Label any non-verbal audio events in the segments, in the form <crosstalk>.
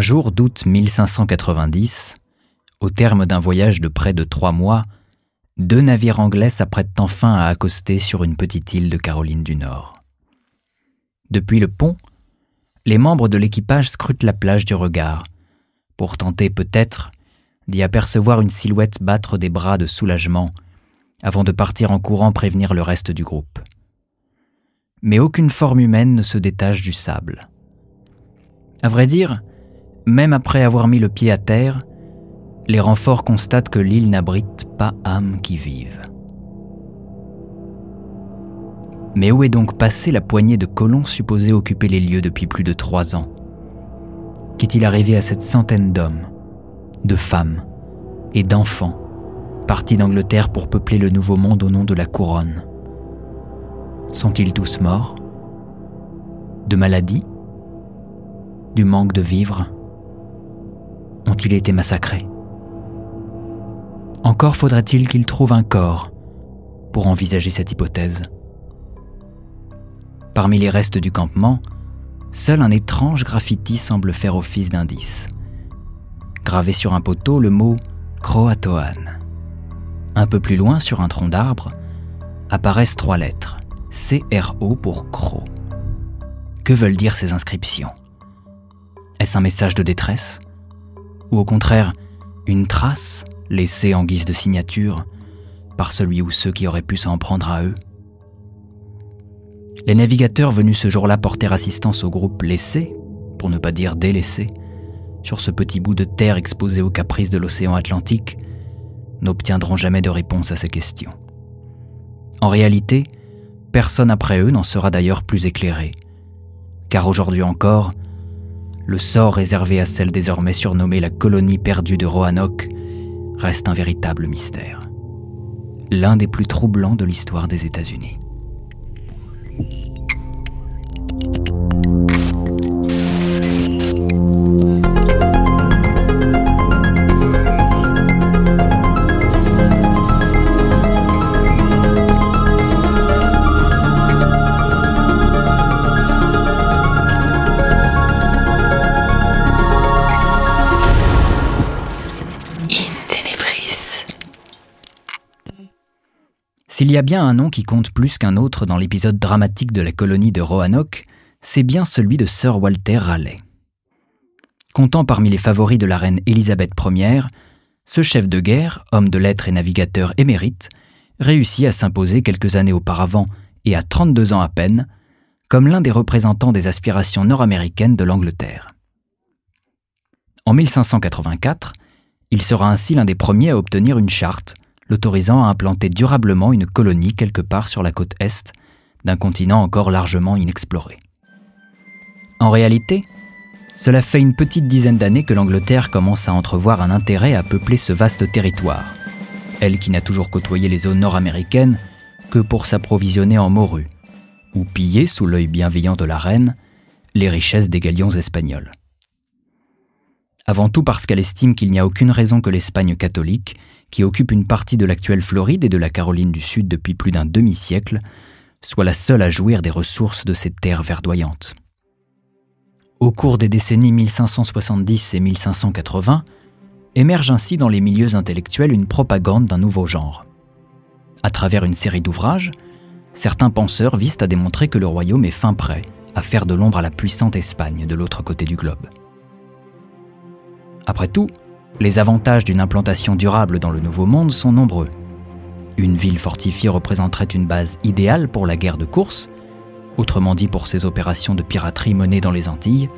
Un jour d'août 1590, au terme d'un voyage de près de trois mois, deux navires anglais s'apprêtent enfin à accoster sur une petite île de Caroline du Nord. Depuis le pont, les membres de l'équipage scrutent la plage du regard, pour tenter peut-être d'y apercevoir une silhouette battre des bras de soulagement avant de partir en courant prévenir le reste du groupe. Mais aucune forme humaine ne se détache du sable. À vrai dire, même après avoir mis le pied à terre, les renforts constatent que l'île n'abrite pas âme qui vive. Mais où est donc passée la poignée de colons supposés occuper les lieux depuis plus de trois ans? Qu'est-il arrivé à cette centaine d'hommes, de femmes et d'enfants partis d'Angleterre pour peupler le Nouveau Monde au nom de la couronne? Sont-ils tous morts? De maladie Du manque de vivre ont-ils été massacrés Encore faudrait-il qu'ils trouvent un corps pour envisager cette hypothèse. Parmi les restes du campement, seul un étrange graffiti semble faire office d'indice. Gravé sur un poteau le mot Croatoan. Un peu plus loin, sur un tronc d'arbre, apparaissent trois lettres CRO pour Cro. Que veulent dire ces inscriptions? Est-ce un message de détresse? Ou au contraire une trace laissée en guise de signature par celui ou ceux qui auraient pu s'en prendre à eux Les navigateurs venus ce jour-là porter assistance au groupe laissé, pour ne pas dire délaissé, sur ce petit bout de terre exposé aux caprices de l'océan Atlantique, n'obtiendront jamais de réponse à ces questions. En réalité, personne après eux n'en sera d'ailleurs plus éclairé, car aujourd'hui encore, le sort réservé à celle désormais surnommée la colonie perdue de Roanoke reste un véritable mystère. L'un des plus troublants de l'histoire des États-Unis. S'il y a bien un nom qui compte plus qu'un autre dans l'épisode dramatique de la colonie de Roanoke, c'est bien celui de Sir Walter Raleigh. Comptant parmi les favoris de la reine Élisabeth Ier, ce chef de guerre, homme de lettres et navigateur émérite, réussit à s'imposer quelques années auparavant et à 32 ans à peine, comme l'un des représentants des aspirations nord-américaines de l'Angleterre. En 1584, il sera ainsi l'un des premiers à obtenir une charte l'autorisant à implanter durablement une colonie quelque part sur la côte est d'un continent encore largement inexploré. En réalité, cela fait une petite dizaine d'années que l'Angleterre commence à entrevoir un intérêt à peupler ce vaste territoire, elle qui n'a toujours côtoyé les zones nord-américaines que pour s'approvisionner en morue, ou piller sous l'œil bienveillant de la reine les richesses des galions espagnols. Avant tout parce qu'elle estime qu'il n'y a aucune raison que l'Espagne catholique qui occupe une partie de l'actuelle Floride et de la Caroline du Sud depuis plus d'un demi-siècle, soit la seule à jouir des ressources de ces terres verdoyantes. Au cours des décennies 1570 et 1580, émerge ainsi dans les milieux intellectuels une propagande d'un nouveau genre. À travers une série d'ouvrages, certains penseurs visent à démontrer que le royaume est fin prêt à faire de l'ombre à la puissante Espagne de l'autre côté du globe. Après tout, les avantages d'une implantation durable dans le Nouveau Monde sont nombreux. Une ville fortifiée représenterait une base idéale pour la guerre de course, autrement dit pour ses opérations de piraterie menées dans les Antilles,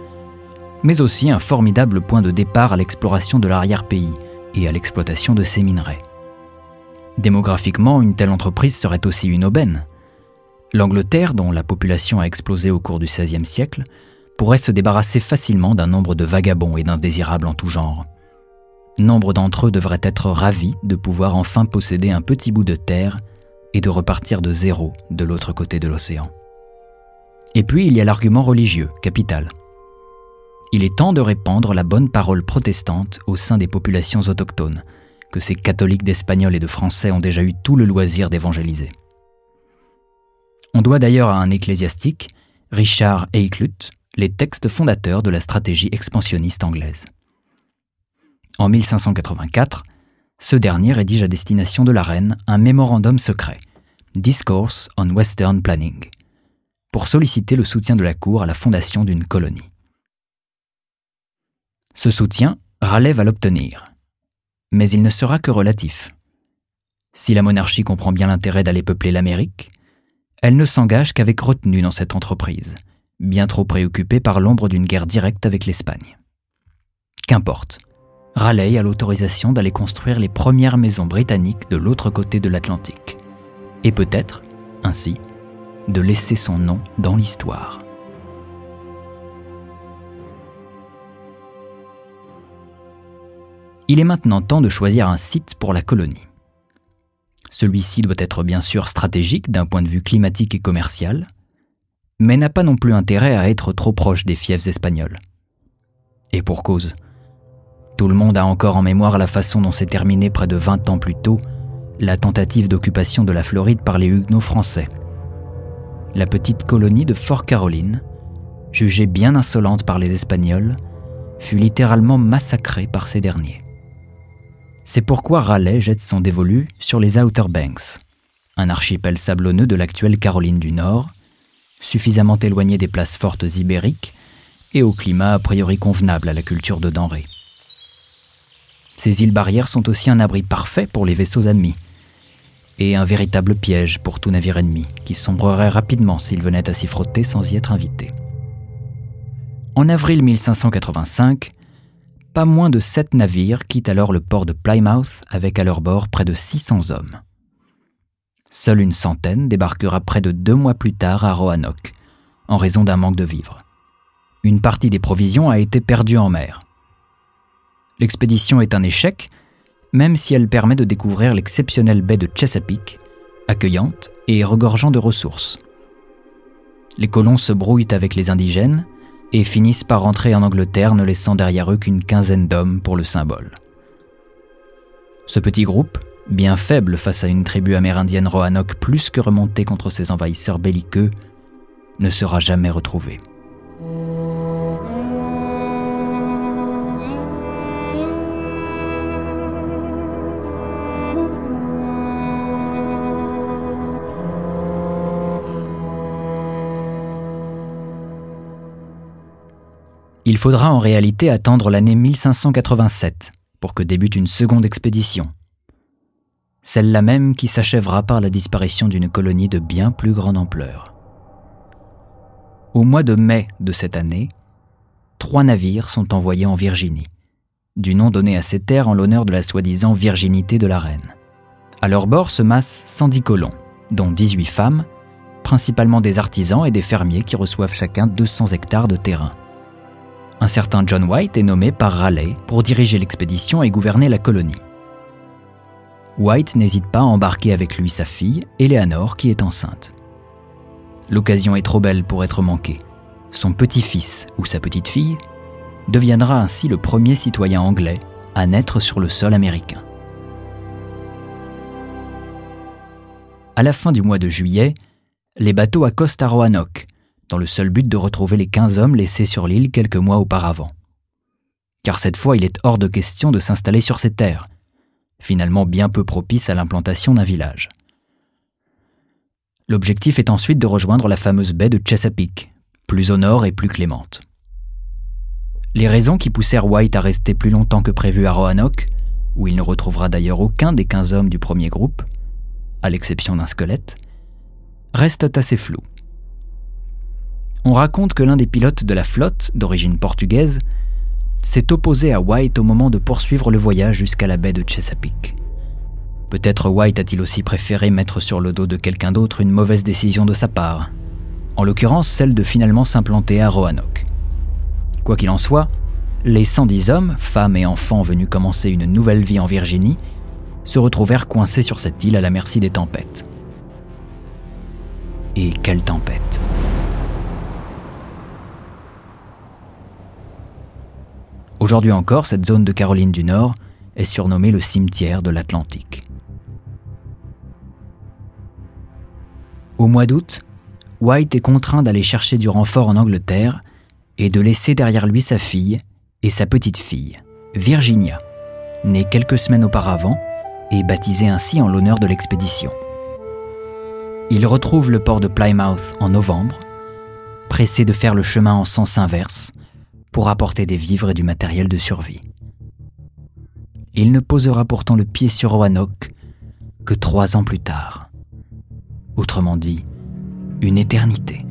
mais aussi un formidable point de départ à l'exploration de l'arrière-pays et à l'exploitation de ses minerais. Démographiquement, une telle entreprise serait aussi une aubaine. L'Angleterre, dont la population a explosé au cours du XVIe siècle, pourrait se débarrasser facilement d'un nombre de vagabonds et d'indésirables en tout genre. Nombre d'entre eux devraient être ravis de pouvoir enfin posséder un petit bout de terre et de repartir de zéro de l'autre côté de l'océan. Et puis il y a l'argument religieux, capital. Il est temps de répandre la bonne parole protestante au sein des populations autochtones, que ces catholiques d'Espagnols et de Français ont déjà eu tout le loisir d'évangéliser. On doit d'ailleurs à un ecclésiastique, Richard Eiclut, les textes fondateurs de la stratégie expansionniste anglaise. En 1584, ce dernier rédige à destination de la reine un mémorandum secret, Discourse on Western Planning, pour solliciter le soutien de la cour à la fondation d'une colonie. Ce soutien, Raleigh va l'obtenir, mais il ne sera que relatif. Si la monarchie comprend bien l'intérêt d'aller peupler l'Amérique, elle ne s'engage qu'avec retenue dans cette entreprise, bien trop préoccupée par l'ombre d'une guerre directe avec l'Espagne. Qu'importe, Raleigh a l'autorisation d'aller construire les premières maisons britanniques de l'autre côté de l'Atlantique, et peut-être, ainsi, de laisser son nom dans l'histoire. Il est maintenant temps de choisir un site pour la colonie. Celui-ci doit être bien sûr stratégique d'un point de vue climatique et commercial, mais n'a pas non plus intérêt à être trop proche des fiefs espagnols. Et pour cause, tout le monde a encore en mémoire la façon dont s'est terminée près de 20 ans plus tôt la tentative d'occupation de la Floride par les Huguenots français. La petite colonie de Fort Caroline, jugée bien insolente par les Espagnols, fut littéralement massacrée par ces derniers. C'est pourquoi Raleigh jette son dévolu sur les Outer Banks, un archipel sablonneux de l'actuelle Caroline du Nord, suffisamment éloigné des places fortes ibériques et au climat a priori convenable à la culture de denrées. Ces îles barrières sont aussi un abri parfait pour les vaisseaux ennemis, et un véritable piège pour tout navire ennemi, qui sombrerait rapidement s'il venait à s'y frotter sans y être invité. En avril 1585, pas moins de sept navires quittent alors le port de Plymouth avec à leur bord près de 600 hommes. Seule une centaine débarquera près de deux mois plus tard à Roanoke, en raison d'un manque de vivres. Une partie des provisions a été perdue en mer, L'expédition est un échec, même si elle permet de découvrir l'exceptionnelle baie de Chesapeake, accueillante et regorgeant de ressources. Les colons se brouillent avec les indigènes et finissent par rentrer en Angleterre ne laissant derrière eux qu'une quinzaine d'hommes pour le symbole. Ce petit groupe, bien faible face à une tribu amérindienne Roanoke plus que remontée contre ses envahisseurs belliqueux, ne sera jamais retrouvé. Il faudra en réalité attendre l'année 1587 pour que débute une seconde expédition. Celle-là même qui s'achèvera par la disparition d'une colonie de bien plus grande ampleur. Au mois de mai de cette année, trois navires sont envoyés en Virginie, du nom donné à ces terres en l'honneur de la soi-disant virginité de la reine. À leur bord se massent 110 colons, dont 18 femmes, principalement des artisans et des fermiers qui reçoivent chacun 200 hectares de terrain un certain John White est nommé par Raleigh pour diriger l'expédition et gouverner la colonie. White n'hésite pas à embarquer avec lui sa fille, Eleanor, qui est enceinte. L'occasion est trop belle pour être manquée. Son petit-fils ou sa petite-fille deviendra ainsi le premier citoyen anglais à naître sur le sol américain. À la fin du mois de juillet, les bateaux accostent à Roanoke, dans le seul but de retrouver les 15 hommes laissés sur l'île quelques mois auparavant. Car cette fois, il est hors de question de s'installer sur ces terres, finalement bien peu propices à l'implantation d'un village. L'objectif est ensuite de rejoindre la fameuse baie de Chesapeake, plus au nord et plus clémente. Les raisons qui poussèrent White à rester plus longtemps que prévu à Roanoke, où il ne retrouvera d'ailleurs aucun des 15 hommes du premier groupe, à l'exception d'un squelette, restent assez floues on raconte que l'un des pilotes de la flotte, d'origine portugaise, s'est opposé à White au moment de poursuivre le voyage jusqu'à la baie de Chesapeake. Peut-être White a-t-il aussi préféré mettre sur le dos de quelqu'un d'autre une mauvaise décision de sa part, en l'occurrence celle de finalement s'implanter à Roanoke. Quoi qu'il en soit, les 110 hommes, femmes et enfants venus commencer une nouvelle vie en Virginie, se retrouvèrent coincés sur cette île à la merci des tempêtes. Et quelle tempête Aujourd'hui encore, cette zone de Caroline du Nord est surnommée le cimetière de l'Atlantique. Au mois d'août, White est contraint d'aller chercher du renfort en Angleterre et de laisser derrière lui sa fille et sa petite-fille, Virginia, née quelques semaines auparavant et baptisée ainsi en l'honneur de l'expédition. Il retrouve le port de Plymouth en novembre, pressé de faire le chemin en sens inverse pour apporter des vivres et du matériel de survie. Il ne posera pourtant le pied sur Roanoke que trois ans plus tard. Autrement dit, une éternité.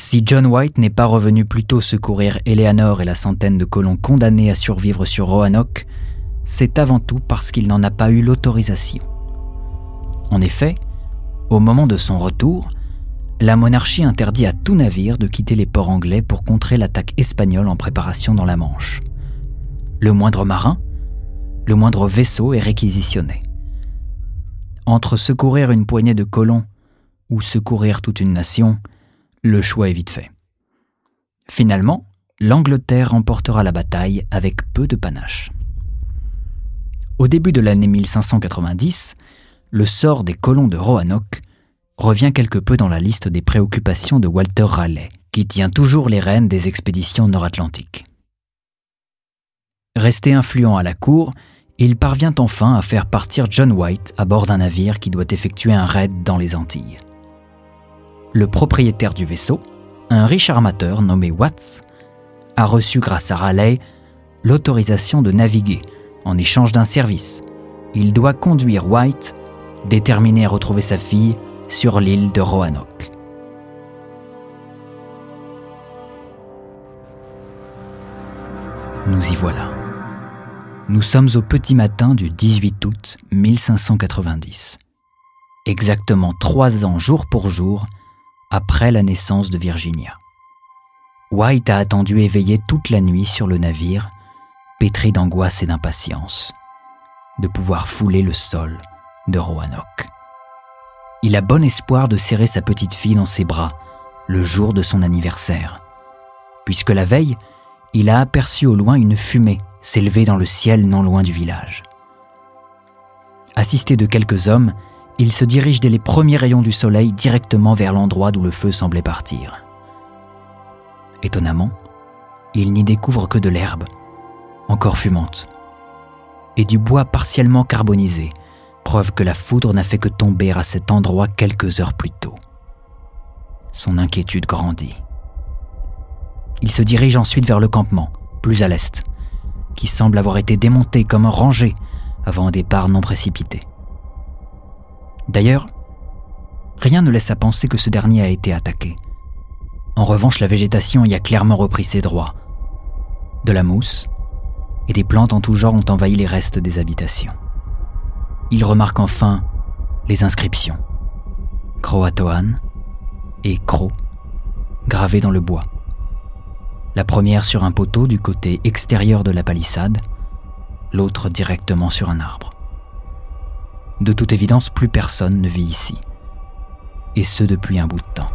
Si John White n'est pas revenu plus tôt secourir Eleanor et la centaine de colons condamnés à survivre sur Roanoke, c'est avant tout parce qu'il n'en a pas eu l'autorisation. En effet, au moment de son retour, la monarchie interdit à tout navire de quitter les ports anglais pour contrer l'attaque espagnole en préparation dans la Manche. Le moindre marin, le moindre vaisseau est réquisitionné. Entre secourir une poignée de colons ou secourir toute une nation, le choix est vite fait. Finalement, l'Angleterre remportera la bataille avec peu de panache. Au début de l'année 1590, le sort des colons de Roanoke revient quelque peu dans la liste des préoccupations de Walter Raleigh, qui tient toujours les rênes des expéditions nord-atlantiques. Resté influent à la cour, il parvient enfin à faire partir John White à bord d'un navire qui doit effectuer un raid dans les Antilles le propriétaire du vaisseau, un riche armateur nommé Watts, a reçu grâce à Raleigh l'autorisation de naviguer en échange d'un service. Il doit conduire White, déterminé à retrouver sa fille, sur l'île de Roanoke. Nous y voilà. Nous sommes au petit matin du 18 août 1590. Exactement trois ans jour pour jour après la naissance de Virginia. White a attendu éveillé toute la nuit sur le navire, pétri d'angoisse et d'impatience, de pouvoir fouler le sol de Roanoke. Il a bon espoir de serrer sa petite fille dans ses bras le jour de son anniversaire, puisque la veille, il a aperçu au loin une fumée s'élever dans le ciel non loin du village. Assisté de quelques hommes, il se dirige dès les premiers rayons du soleil directement vers l'endroit d'où le feu semblait partir. Étonnamment, il n'y découvre que de l'herbe, encore fumante, et du bois partiellement carbonisé, preuve que la foudre n'a fait que tomber à cet endroit quelques heures plus tôt. Son inquiétude grandit. Il se dirige ensuite vers le campement, plus à l'est, qui semble avoir été démonté comme rangé avant un départ non précipité. D'ailleurs, rien ne laisse à penser que ce dernier a été attaqué. En revanche, la végétation y a clairement repris ses droits. De la mousse et des plantes en tout genre ont envahi les restes des habitations. Il remarque enfin les inscriptions Croatoan et Cro gravées dans le bois. La première sur un poteau du côté extérieur de la palissade, l'autre directement sur un arbre. De toute évidence, plus personne ne vit ici. Et ce depuis un bout de temps.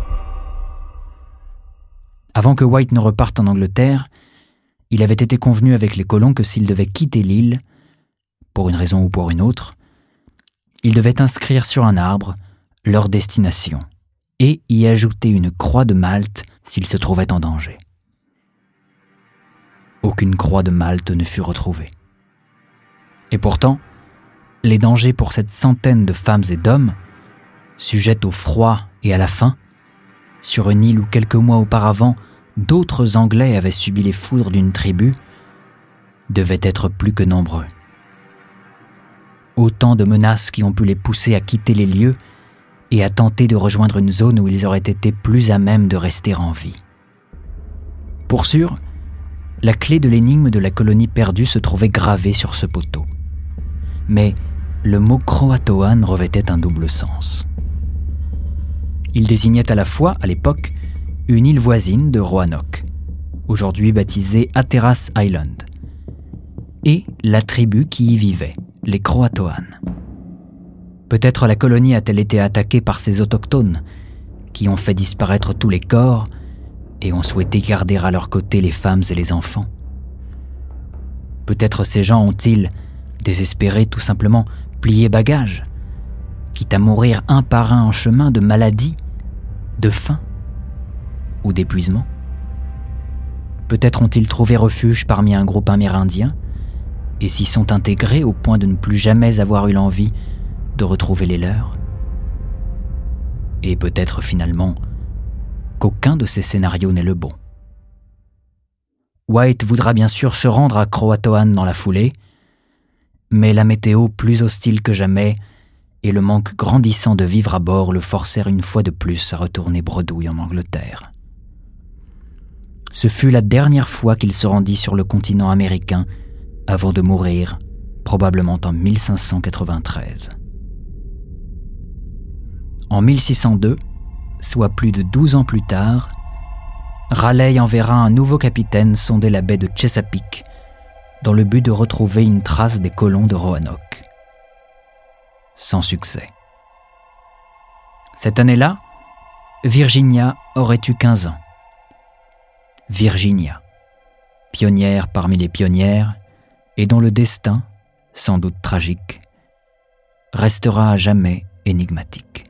Avant que White ne reparte en Angleterre, il avait été convenu avec les colons que s'ils devaient quitter l'île, pour une raison ou pour une autre, ils devaient inscrire sur un arbre leur destination et y ajouter une croix de Malte s'ils se trouvaient en danger. Aucune croix de Malte ne fut retrouvée. Et pourtant, les dangers pour cette centaine de femmes et d'hommes, sujettes au froid et à la faim, sur une île où quelques mois auparavant d'autres Anglais avaient subi les foudres d'une tribu, devaient être plus que nombreux. Autant de menaces qui ont pu les pousser à quitter les lieux et à tenter de rejoindre une zone où ils auraient été plus à même de rester en vie. Pour sûr, la clé de l'énigme de la colonie perdue se trouvait gravée sur ce poteau. Mais le mot Croatoan revêtait un double sens. Il désignait à la fois, à l'époque, une île voisine de Roanoke, aujourd'hui baptisée Hatteras Island, et la tribu qui y vivait, les Croatoans. Peut-être la colonie a-t-elle été attaquée par ces autochtones, qui ont fait disparaître tous les corps et ont souhaité garder à leur côté les femmes et les enfants. Peut-être ces gens ont-ils, désespérés tout simplement, plié bagage, quitte à mourir un par un en chemin de maladie, de faim ou d'épuisement. Peut-être ont-ils trouvé refuge parmi un groupe amérindien et s'y sont intégrés au point de ne plus jamais avoir eu l'envie de retrouver les leurs. Et peut-être finalement qu'aucun de ces scénarios n'est le bon. White voudra bien sûr se rendre à Croatoan dans la foulée, mais la météo plus hostile que jamais et le manque grandissant de vivre à bord le forcèrent une fois de plus à retourner bredouille en Angleterre. Ce fut la dernière fois qu'il se rendit sur le continent américain avant de mourir, probablement en 1593. En 1602, soit plus de 12 ans plus tard, Raleigh enverra un nouveau capitaine sonder la baie de Chesapeake dans le but de retrouver une trace des colons de Roanoke. Sans succès. Cette année-là, Virginia aurait eu 15 ans. Virginia, pionnière parmi les pionnières, et dont le destin, sans doute tragique, restera à jamais énigmatique.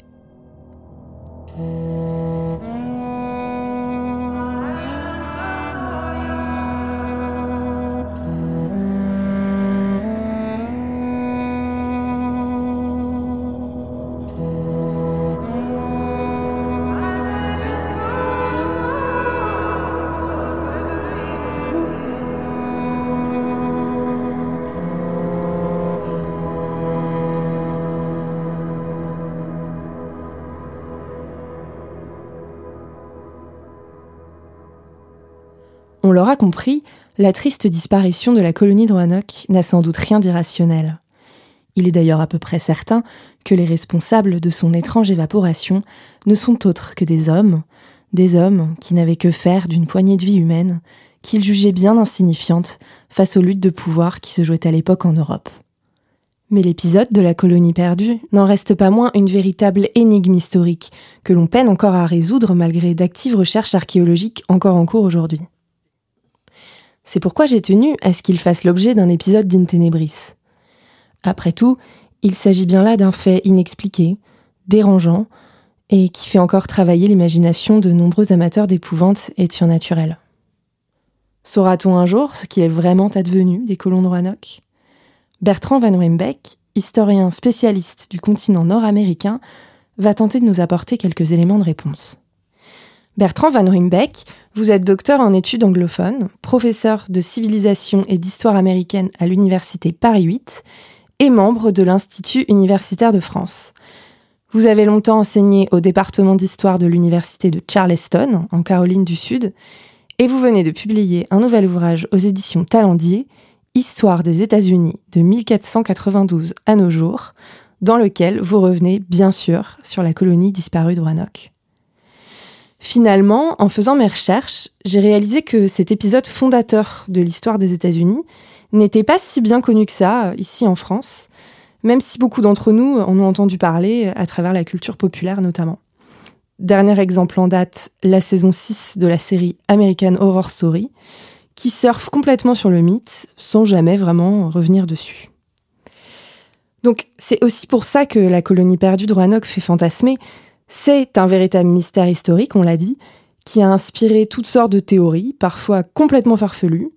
La triste disparition de la colonie de Roanoke n'a sans doute rien d'irrationnel. Il est d'ailleurs à peu près certain que les responsables de son étrange évaporation ne sont autres que des hommes, des hommes qui n'avaient que faire d'une poignée de vie humaine, qu'ils jugeaient bien insignifiante face aux luttes de pouvoir qui se jouaient à l'époque en Europe. Mais l'épisode de la colonie perdue n'en reste pas moins une véritable énigme historique que l'on peine encore à résoudre malgré d'actives recherches archéologiques encore en cours aujourd'hui. C'est pourquoi j'ai tenu à ce qu'il fasse l'objet d'un épisode d'Intenebris. Après tout, il s'agit bien là d'un fait inexpliqué, dérangeant, et qui fait encore travailler l'imagination de nombreux amateurs d'épouvante et de surnaturel. Saura-t-on un jour ce qu'il est vraiment advenu des colons de Roanoke? Bertrand Van Wimbeck, historien spécialiste du continent nord-américain, va tenter de nous apporter quelques éléments de réponse. Bertrand Van Rimbeck, vous êtes docteur en études anglophones, professeur de civilisation et d'histoire américaine à l'université Paris 8 et membre de l'Institut universitaire de France. Vous avez longtemps enseigné au département d'histoire de l'université de Charleston, en Caroline du Sud, et vous venez de publier un nouvel ouvrage aux éditions Talendier, Histoire des États-Unis de 1492 à nos jours, dans lequel vous revenez bien sûr sur la colonie disparue de Roanoke. Finalement, en faisant mes recherches, j'ai réalisé que cet épisode fondateur de l'histoire des États-Unis n'était pas si bien connu que ça, ici en France, même si beaucoup d'entre nous en ont entendu parler à travers la culture populaire notamment. Dernier exemple en date, la saison 6 de la série American Horror Story, qui surfe complètement sur le mythe sans jamais vraiment revenir dessus. Donc c'est aussi pour ça que la colonie perdue de Roanoke fait fantasmer, c'est un véritable mystère historique, on l'a dit, qui a inspiré toutes sortes de théories, parfois complètement farfelues,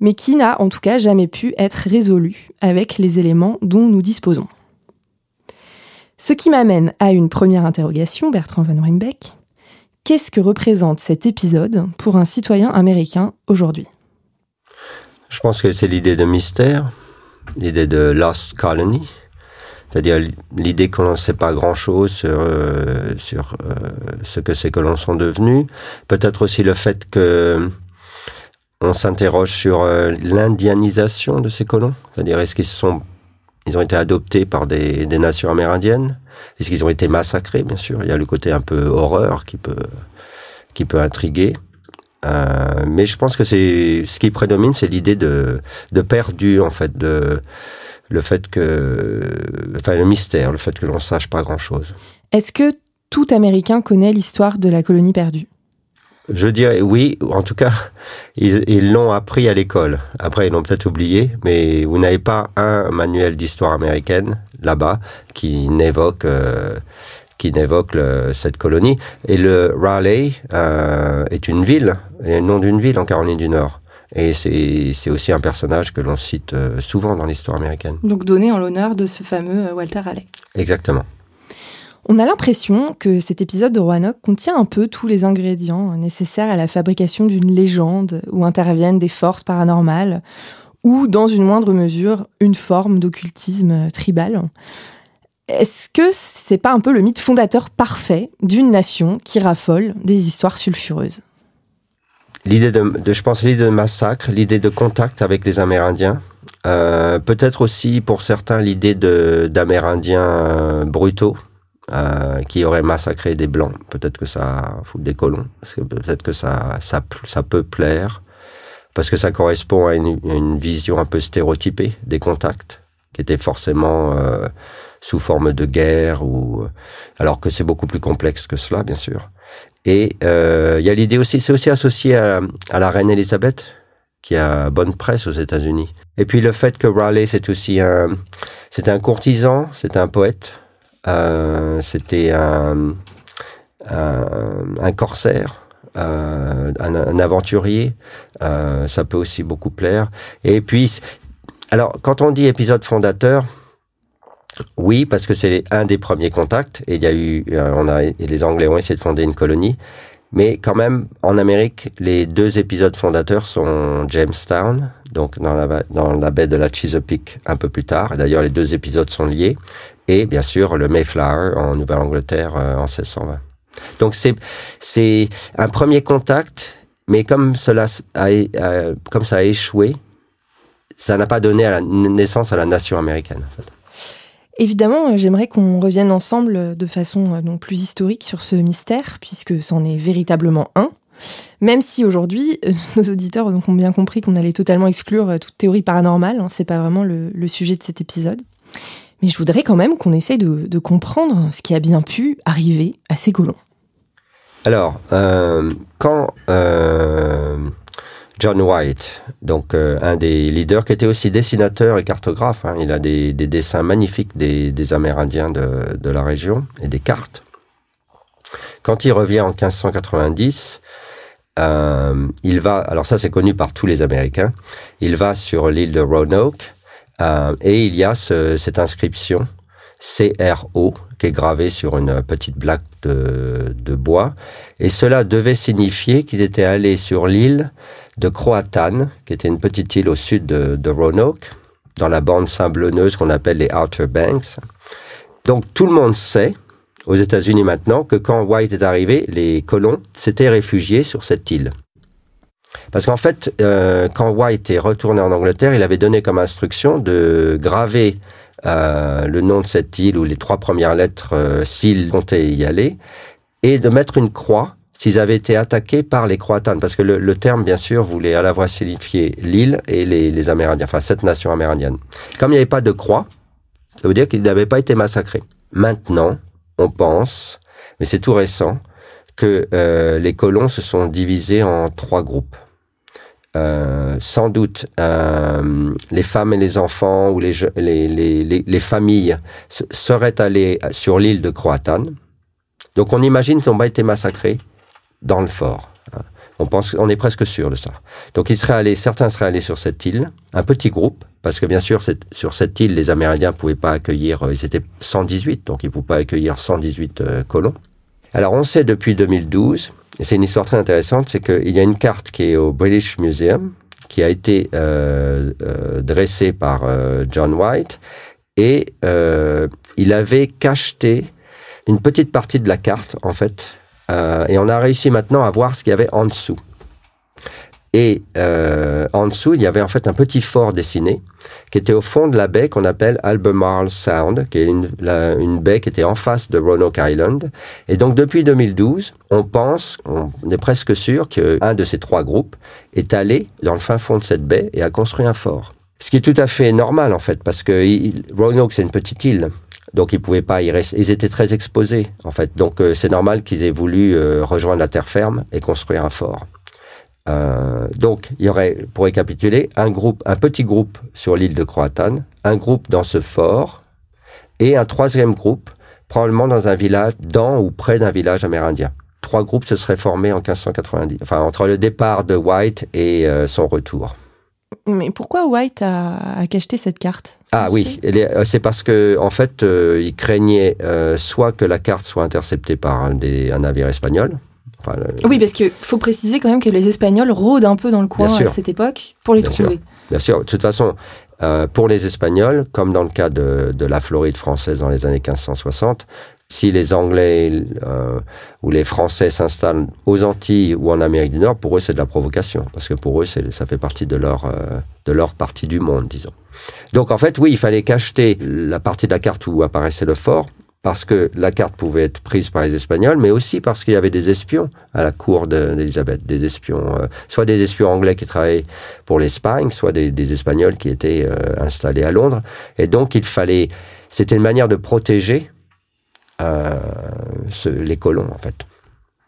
mais qui n'a en tout cas jamais pu être résolu avec les éléments dont nous disposons. Ce qui m'amène à une première interrogation, Bertrand Van Rimbeck. Qu'est-ce que représente cet épisode pour un citoyen américain aujourd'hui? Je pense que c'est l'idée de mystère, l'idée de Lost Colony, C'est-à-dire l'idée qu'on ne sait pas grand-chose sur, euh, sur euh, ce que ces colons sont devenus. Peut-être aussi le fait que on s'interroge sur euh, l'indianisation de ces colons. C'est-à-dire est-ce qu'ils sont ils ont été adoptés par des, des nations amérindiennes? Est-ce qu'ils ont été massacrés, bien sûr Il y a le côté un peu horreur qui peut, qui peut intriguer. Mais je pense que ce qui prédomine, c'est l'idée de, de perdu, en fait, de le fait que, enfin, le mystère, le fait que l'on sache pas grand chose. Est-ce que tout Américain connaît l'histoire de la colonie perdue? Je dirais oui, en tout cas, ils l'ont appris à l'école. Après, ils l'ont peut-être oublié, mais vous n'avez pas un manuel d'histoire américaine là-bas qui n'évoque euh, qui n'évoque cette colonie. Et le Raleigh euh, est une ville, le nom d'une ville en Caroline du Nord. Et c'est aussi un personnage que l'on cite euh, souvent dans l'histoire américaine. Donc donné en l'honneur de ce fameux euh, Walter Raleigh. Exactement. On a l'impression que cet épisode de Roanoke contient un peu tous les ingrédients nécessaires à la fabrication d'une légende où interviennent des forces paranormales ou, dans une moindre mesure, une forme d'occultisme tribal. Est-ce que c'est pas un peu le mythe fondateur parfait d'une nation qui raffole des histoires sulfureuses? L'idée de, je pense, l'idée de massacre, l'idée de contact avec les Amérindiens, euh, peut-être aussi pour certains l'idée de d'Amérindiens euh, brutaux euh, qui auraient massacré des blancs. Peut-être que ça fout des colons, peut-être que ça, ça ça peut plaire, parce que ça correspond à une, une vision un peu stéréotypée des contacts qui étaient forcément euh, sous forme de guerre ou alors que c'est beaucoup plus complexe que cela, bien sûr. Et euh, il y a l'idée aussi, c'est aussi associé à, la reine Elisabeth, qui a bonne presse aux États-Unis. Et puis le fait que Raleigh, c'est aussi un, c'était un courtisan, c'était un poète, euh, c'était un, un, corsaire. Euh, un, aventurier, euh, ça peut aussi beaucoup plaire. Et puis, alors, quand on dit épisode fondateur, oui, parce que c'est un des premiers contacts. Et il y a eu, euh, on a, les Anglais ont essayé de fonder une colonie. Mais quand même, en Amérique, les deux épisodes fondateurs sont Jamestown, donc dans la, dans la baie de la Chesapeake un peu plus tard. D'ailleurs, les deux épisodes sont liés. Et bien sûr, le Mayflower en Nouvelle-Angleterre euh, en 1620. Donc c'est c'est un premier contact, mais comme cela a, euh, comme ça a échoué, ça n'a pas donné à la naissance à la nation américaine. Évidemment, euh, j'aimerais qu'on revienne ensemble euh, de façon euh, non plus historique sur ce mystère, puisque c'en est véritablement un. Même si aujourd'hui, <laughs> nos auditeurs ont bien compris qu'on allait totalement exclure toute théorie paranormale, hein, c'est pas vraiment le, sujet de cet épisode. Mais je voudrais quand même qu'on essaye de, comprendre ce qui a bien pu arriver à ces colons. Alors, quand John White, donc euh, un des leaders qui était aussi dessinateur et cartographe. Hein. Il a des, des, dessins magnifiques des, Amérindiens de, la région et des cartes. Quand il revient en 1590, euh, il va, alors ça c'est connu par tous les Américains, il va sur l'île de Roanoke euh, et il y a ce, cette inscription CRO qui est gravée sur une petite blague de, bois et cela devait signifier qu'ils étaient allés sur l'île de Croatan, qui était une petite île au sud de, Roanoke, dans la bande sablonneuse qu'on appelle les Outer Banks. Donc tout le monde sait, aux États-Unis maintenant, que quand White est arrivé, les colons s'étaient réfugiés sur cette île. Parce qu'en fait, euh, quand White est retourné en Angleterre, il avait donné comme instruction de graver euh, le nom de cette île ou les trois premières lettres euh, s'il comptait y aller, et de mettre une croix s'ils avaient été attaqués par les Croatanes, parce que le, terme, bien sûr, voulait à la fois signifier l'île et les, Amérindiens, enfin cette nation amérindienne. Comme il n'y avait pas de croix, ça veut dire qu'ils n'avaient pas été massacrés. Maintenant, on pense, mais c'est tout récent, que euh, les colons se sont divisés en trois groupes. Euh, sans doute euh, les femmes et les enfants ou les, les, les, les familles seraient allés sur l'île de Croatan. Donc on imagine qu'ils n'ont pas été massacrés, dans le fort. On pense, on est presque sûr de ça. Donc, ils seraient allés, certains seraient allés sur cette île, un petit groupe, parce que bien sûr, sur cette île, les Amérindiens pouvaient pas accueillir, euh, ils étaient 118, donc ils pouvaient pas accueillir 118 euh, colons. Alors, on sait depuis 2012, et c'est une histoire très intéressante, c'est qu'il y a une carte qui est au British Museum, qui a été euh, dressée par John White, et il avait cacheté une petite partie de la carte, en fait, et on a réussi maintenant à voir ce qu'il y avait en dessous. Et euh, en dessous, il y avait en fait un petit fort dessiné qui était au fond de la baie qu'on appelle Albemarle Sound, qui est une, baie qui était en face de Roanoke Island. Et donc depuis 2012, on pense, on est presque sûr qu'un de ces trois groupes est allé dans le fin fond de cette baie et a construit un fort. Ce qui est tout à fait normal en fait, parce que Roanoke c'est une petite île. Donc ils pouvaient pas rester. Ils étaient très exposés en fait. Donc euh, c'est normal qu'ils aient voulu euh, rejoindre la terre ferme et construire un fort. Euh, donc, il y aurait, pour récapituler, un groupe, un petit groupe sur l'île de Croatan, un groupe dans ce fort, et un troisième groupe, probablement dans un village, dans ou près d'un village amérindien. Trois groupes se seraient formés en 1590, enfin entre le départ de White et euh, son retour. Mais pourquoi White a, cacheté cette carte? Ah oui, euh, c'est parce que en fait, il craignait soit que la carte soit interceptée par un, des, un navire espagnol, oui, parce qu'il faut préciser quand même que les Espagnols rôdent un peu dans le coin à cette époque pour les trouver. Bien sûr. De toute façon, euh, pour les Espagnols, comme dans le cas de, la Floride française dans les années 1560, si les Anglais euh, ou les Français s'installent aux Antilles ou en Amérique du Nord, pour eux c'est de la provocation, parce que pour eux ça fait partie de leur, euh, de leur partie du monde, disons. Donc en fait, oui, il fallait cacheter la partie de la carte où apparaissait le fort parce que la carte pouvait être prise par les Espagnols, mais aussi parce qu'il y avait des espions à la cour d'Elisabeth, des espions, euh, soit des espions anglais qui travaillaient pour l'Espagne, soit des, Espagnols qui étaient euh, installés à Londres. Et donc il fallait, c'était une manière de protéger euh, les colons en fait,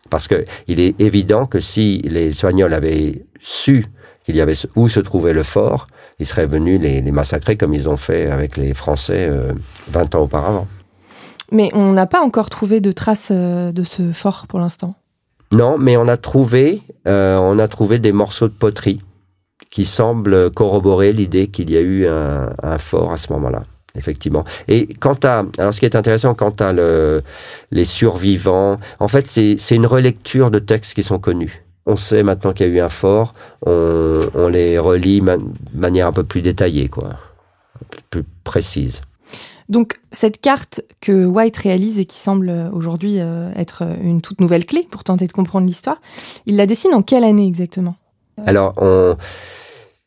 parce que il est évident que si les Espagnols avaient su qu'il y avait où se trouvait le fort, ils seraient venus les, les massacrer comme ils ont fait avec les Français 20 ans auparavant. Mais on n'a pas encore trouvé de traces euh, de ce fort pour l'instant. Non, mais on a trouvé, euh, on a trouvé des morceaux de poterie qui semblent corroborer l'idée qu'il y a eu un, fort à ce moment-là. Effectivement. Et quant à, alors ce qui est intéressant, quant à le, les survivants, en fait, c'est une relecture de textes qui sont connus. On sait maintenant qu'il y a eu un fort, on, les relit de manière un peu plus détaillée, quoi, plus précise. Donc cette carte que White réalise et qui semble euh, aujourd'hui euh, être euh, une toute nouvelle clé pour tenter de comprendre l'histoire, il la dessine en quelle année exactement? Alors,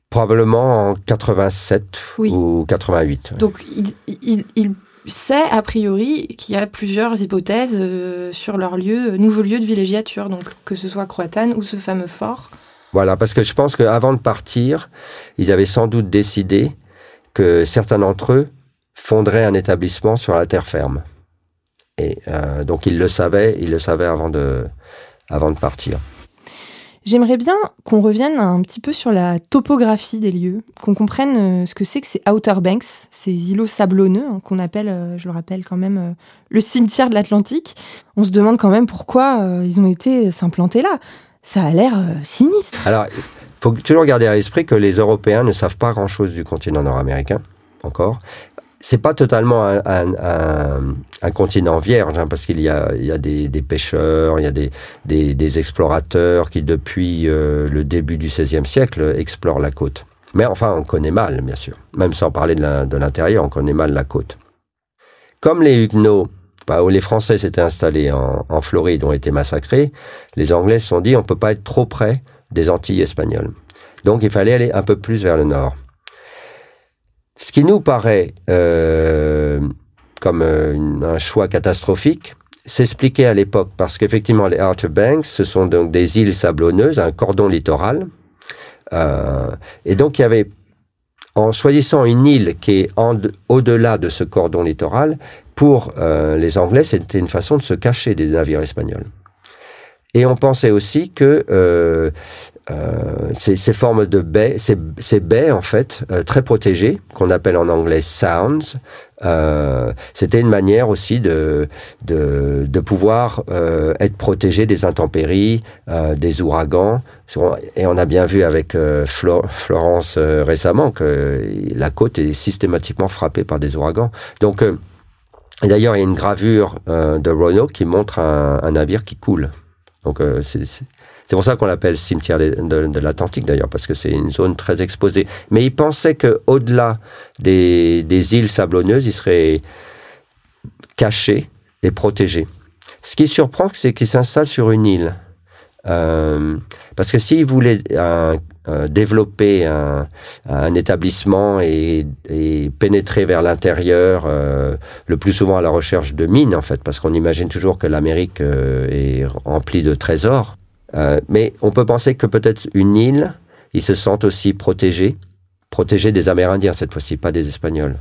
probablement en 87 ou 88. Donc il, sait a priori qu'il y a plusieurs hypothèses sur leur lieu, nouveau lieu de villégiature, donc que ce soit Croatan ou ce fameux fort. Voilà, parce que je pense qu'avant de partir, ils avaient sans doute décidé que certains d'entre eux fonderait un établissement sur la terre ferme. Et euh, donc il le savait, il le savait avant de, avant de partir. J'aimerais bien qu'on revienne un petit peu sur la topographie des lieux, qu'on comprenne euh, ce que c'est que ces Outer Banks, ces îlots sablonneux hein, qu'on appelle, euh, je le rappelle quand même, le cimetière de l'Atlantique. On se demande quand même pourquoi ils ont été s'implanter là. Ça a l'air sinistre. Alors, il faut toujours garder à l'esprit que les Européens ne savent pas grand-chose du continent nord-américain encore c'est pas totalement un, continent vierge, hein, parce qu'il y a, il y a des, pêcheurs, il y a des, des, explorateurs qui, depuis euh, le début du XVIe siècle, explorent la côte. Mais enfin, on connaît mal, bien sûr. Même sans parler de l'intérieur, on connaît mal la côte. Comme les Huguenots, bah, où les Français s'étaient installés en, en, Floride, ont été massacrés, les Anglais se sont dit on peut pas être trop près des Antilles espagnoles. Donc il fallait aller un peu plus vers le nord. Ce qui nous paraît euh, comme euh, un choix catastrophique s'expliquait à l'époque parce qu'effectivement les Outer Banks, ce sont donc des îles sablonneuses, un cordon littoral. Euh, et donc il y avait, en choisissant une île qui est au-delà de ce cordon littoral, pour les Anglais, c'était une façon de se cacher des navires espagnols. Et on pensait aussi que euh, euh, ces, ces, formes de baies, ces, baies en fait euh, très protégées, qu'on appelle en anglais sounds, euh, c'était une manière aussi de de, pouvoir euh, être protégé des intempéries, euh, des ouragans. Et on a bien vu avec Florence récemment que la côte est systématiquement frappée par des ouragans. Donc D'ailleurs, il y a une gravure de Roanoke qui montre un, un navire qui coule. Donc C'est pour ça qu'on l'appelle cimetière de, l'Atlantique d'ailleurs, parce que c'est une zone très exposée. Mais il pensait qu'au-delà des, des îles sablonneuses, il serait caché et protégé. Ce qui surprend, c'est qu'il s'installe sur une île. Euh, parce que s'il voulait euh, euh, développer un, établissement et, et, pénétrer vers l'intérieur, le plus souvent à la recherche de mines en fait, parce qu'on imagine toujours que l'Amérique est remplie de trésors. Mais on peut penser que peut-être une île, ils se sentent aussi protégés, protégés des Amérindiens cette fois-ci, pas des Espagnols,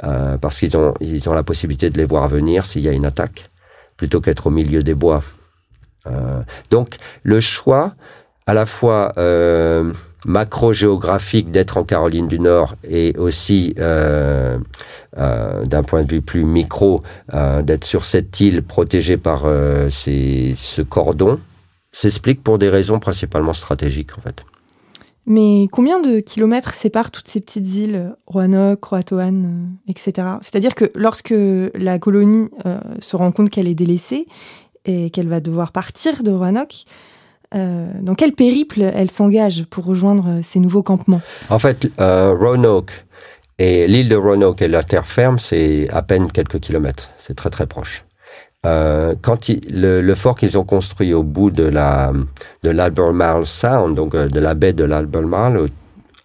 parce qu'ils ont ils ont la possibilité de les voir venir s'il y a une attaque, plutôt qu'être au milieu des bois. donc le choix à la fois euh, macro-géographique d'être en Caroline du Nord et aussi euh, euh, d'un point de vue plus micro euh, d'être sur cette île protégée par euh, ce cordon s'explique pour des raisons principalement stratégiques en fait. Mais combien de kilomètres séparent toutes ces petites îles, Roanoke, Roatoan, euh, etc. C'est-à-dire que lorsque la colonie euh, se rend compte qu'elle est délaissée et qu'elle va devoir partir de Roanoke, euh, dans quel périple elle s'engage pour rejoindre euh, ces nouveaux campements? En fait, euh, Roanoke et l'île de Roanoke et la terre ferme, c'est à peine quelques kilomètres. C'est très très proche. Euh, quand le, fort qu'ils ont construit au bout de la de l'Albemarle Sound, donc euh, de la baie de l'Albemarle,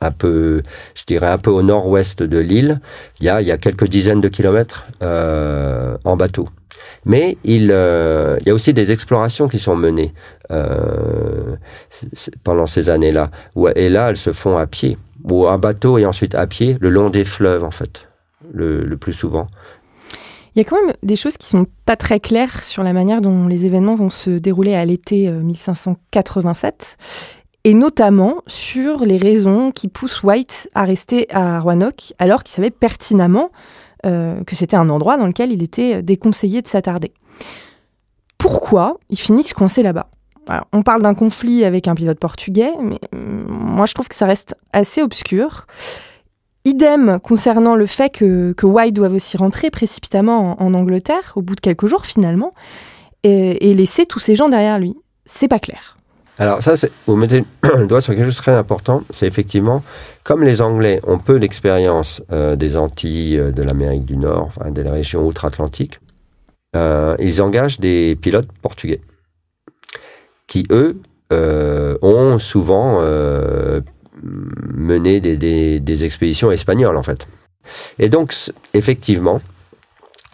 un peu, je dirais un peu au nord-ouest de l'île, il y a il y a quelques dizaines de kilomètres euh, en bateau. Mais il, y a aussi des explorations qui sont menées pendant ces années-là. Et là, elles se font à pied, ou en bateau et ensuite à pied, le long des fleuves, en fait, le plus souvent. Il y a quand même des choses qui sont pas très claires sur la manière dont les événements vont se dérouler à l'été 1587 et notamment sur les raisons qui poussent White à rester à Roanoke alors qu'il savait pertinemment euh, que c'était un endroit dans lequel il était déconseillé de s'attarder. Pourquoi ils finissent coincés là-bas? On parle d'un conflit avec un pilote portugais, mais moi je trouve que ça reste assez obscur. Idem concernant le fait que, que White doive aussi rentrer précipitamment en, Angleterre, au bout de quelques jours finalement, et, laisser tous ces gens derrière lui. C'est pas clair. Alors ça, vous mettez le <coughs> doigt sur quelque chose de très important, c'est effectivement, comme les Anglais ont peu l'expérience euh, des Antilles, euh, de l'Amérique du Nord, enfin, des régions outre-Atlantiques, euh, ils engagent des pilotes portugais, qui eux ont souvent mené des, des, expéditions espagnoles en fait. Et donc effectivement,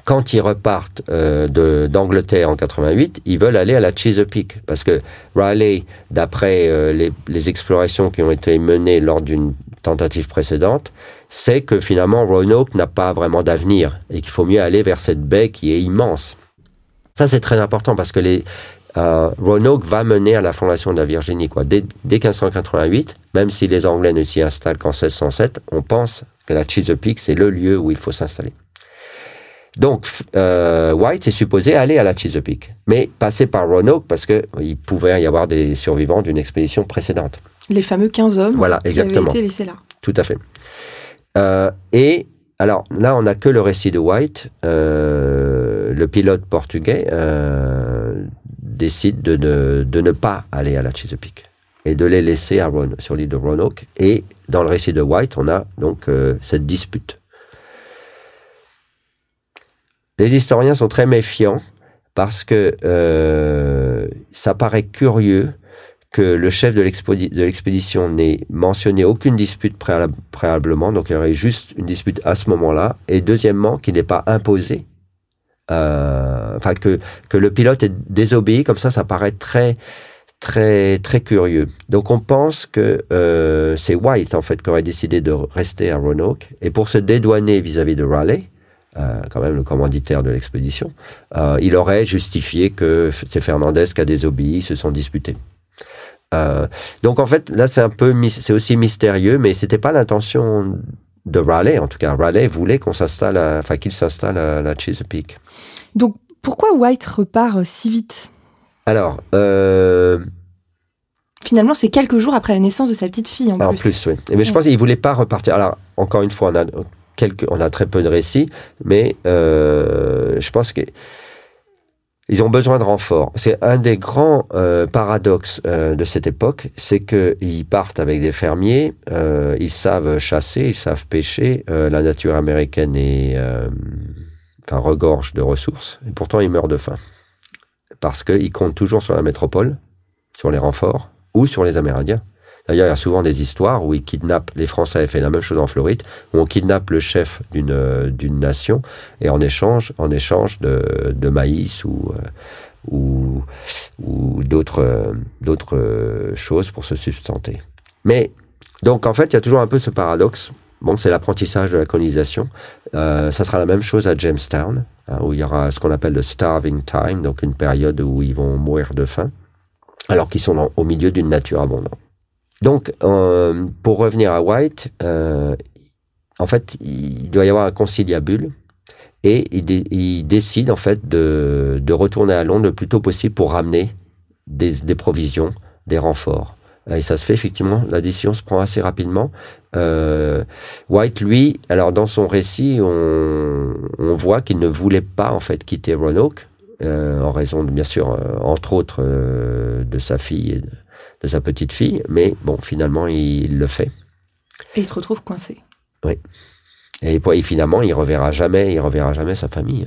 quand ils repartent euh, d'Angleterre en 88, ils veulent aller à la Chesapeake parce que Raleigh, d'après euh, les, les, explorations qui ont été menées lors d'une tentative précédente, sait que finalement Roanoke n'a pas vraiment d'avenir et qu'il faut mieux aller vers cette baie qui est immense. Ça c'est très important parce que les, euh, Roanoke va mener à la fondation de la Virginie. Quoi. Dès, dès 1588, même si les Anglais ne s'y installent qu'en 1607, on pense que la Chesapeake, c'est le lieu où il faut s'installer. Donc, euh, White est supposé aller à la Chesapeake, mais passer par Roanoke parce qu'il pouvait y avoir des survivants d'une expédition précédente. Les fameux 15 hommes voilà, qui exactement. avaient été laissés là. Tout à fait. Euh, et alors là, on n'a que le récit de White. Euh, le pilote portugais décide de, ne pas aller à la Chesapeake et de les laisser à sur l'île de Roanoke. Et dans le récit de White, on a donc euh, cette dispute. Les historiens sont très méfiants parce que euh, ça paraît curieux que le chef de l'expédition n'ait mentionné aucune dispute préalable, préalablement, donc il y aurait juste une dispute à ce moment-là, et deuxièmement, qu'il n'ait pas imposé, enfin que, que le pilote ait désobéi, comme ça, ça paraît très très très curieux. Donc on pense que euh, c'est White en fait qui aurait décidé de rester à Roanoke, et pour se dédouaner vis-à-vis -vis de Raleigh, euh, quand même le commanditaire de l'expédition, euh, il aurait justifié que c'est Fernandez qui a désobéi, ils se sont disputés. Euh, donc en fait, là c'est un peu, c'est aussi mystérieux, mais c'était pas l'intention de Raleigh. En tout cas, Raleigh voulait qu'on s'installe, enfin qu'il s'installe à la Chesapeake. Donc pourquoi White repart si vite? Alors. Euh, Finalement, c'est quelques jours après la naissance de sa petite fille. En, en plus. plus, oui. Mais je pense qu'il voulait pas repartir. Alors encore une fois, on a quelques, on a très peu de récits, mais euh, je pense que Ils ont besoin de renforts. C'est un des grands euh, paradoxes euh, de cette époque, c'est qu'ils partent avec des fermiers, euh, ils savent chasser, ils savent pêcher. la nature américaine est, enfin, regorge de ressources, et pourtant ils meurent de faim parce qu'ils comptent toujours sur la métropole, sur les renforts ou sur les Amérindiens. D'ailleurs, il y a souvent des histoires où ils kidnappent, les Français avaient fait la même chose en Floride, où on kidnappe le chef d'une euh, nation et en échange, en échange de, maïs ou, euh, ou, d'autres euh, d'autres choses pour se substanter. Mais donc en fait, il y a toujours un peu ce paradoxe. Bon, c'est l'apprentissage de la colonisation. Euh, ça sera la même chose à Jamestown, hein, où il y aura ce qu'on appelle le starving time, donc une période où ils vont mourir de faim, alors qu'ils sont au milieu d'une nature abondante. Donc, euh, pour revenir à White, euh, en fait, il doit y avoir un conciliabule et il, décide en fait de, retourner à Londres le plus tôt possible pour ramener des, provisions, des renforts. Et ça se fait effectivement, l'addition se prend assez rapidement. Euh, White, lui, alors dans son récit, on, voit qu'il ne voulait pas en fait quitter Roanoke, en raison, de, bien sûr, entre autres, de sa fille de sa petite fille, mais bon, finalement, il, le fait. Et il se retrouve coincé. Oui. Et, finalement, il reverra jamais, il reverra jamais sa famille.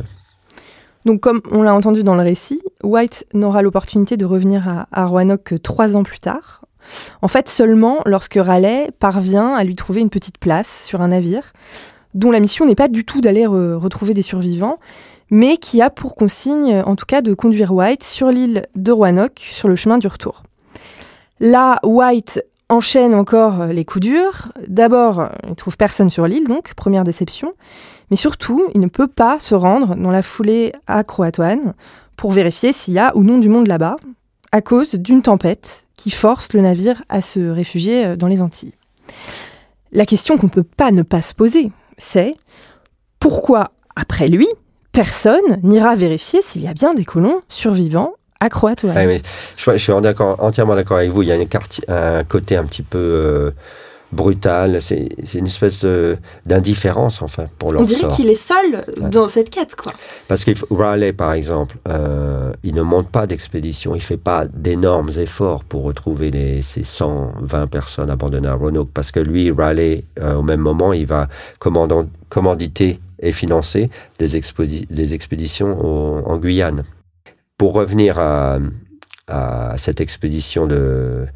Donc, comme on l'a entendu dans le récit, White n'aura l'opportunité de revenir à, à Roanoke que trois ans plus tard. En fait, seulement lorsque Raleigh parvient à lui trouver une petite place sur un navire, dont la mission n'est pas du tout d'aller retrouver des survivants, mais qui a pour consigne, en tout cas, de conduire White sur l'île de Roanoke sur le chemin du retour. Là, White enchaîne encore les coups durs. D'abord, il trouve personne sur l'île, donc première déception. Mais surtout, il ne peut pas se rendre dans la foulée à Croatoan pour vérifier s'il y a ou non du monde là-bas, à cause d'une tempête qui force le navire à se réfugier euh, dans les Antilles. La question qu'on ne peut pas ne pas se poser, c'est pourquoi, après lui, personne n'ira vérifier s'il y a bien des colons survivants accroître. je, suis entièrement d'accord avec vous. Il y a un côté un petit peu euh, brutal. C'est une espèce d'indifférence, enfin, pour leur On dirait qu'il est seul dans cette quête, quoi. Parce que Raleigh, par exemple, euh, il ne monte pas d'expédition. Il fait pas d'énormes efforts pour retrouver les, ces 120 personnes abandonnées à Roanoke. Parce que lui, Raleigh, euh, au même moment, il va commanditer et financer des, expéditions en Guyane pour revenir à, cette expédition de,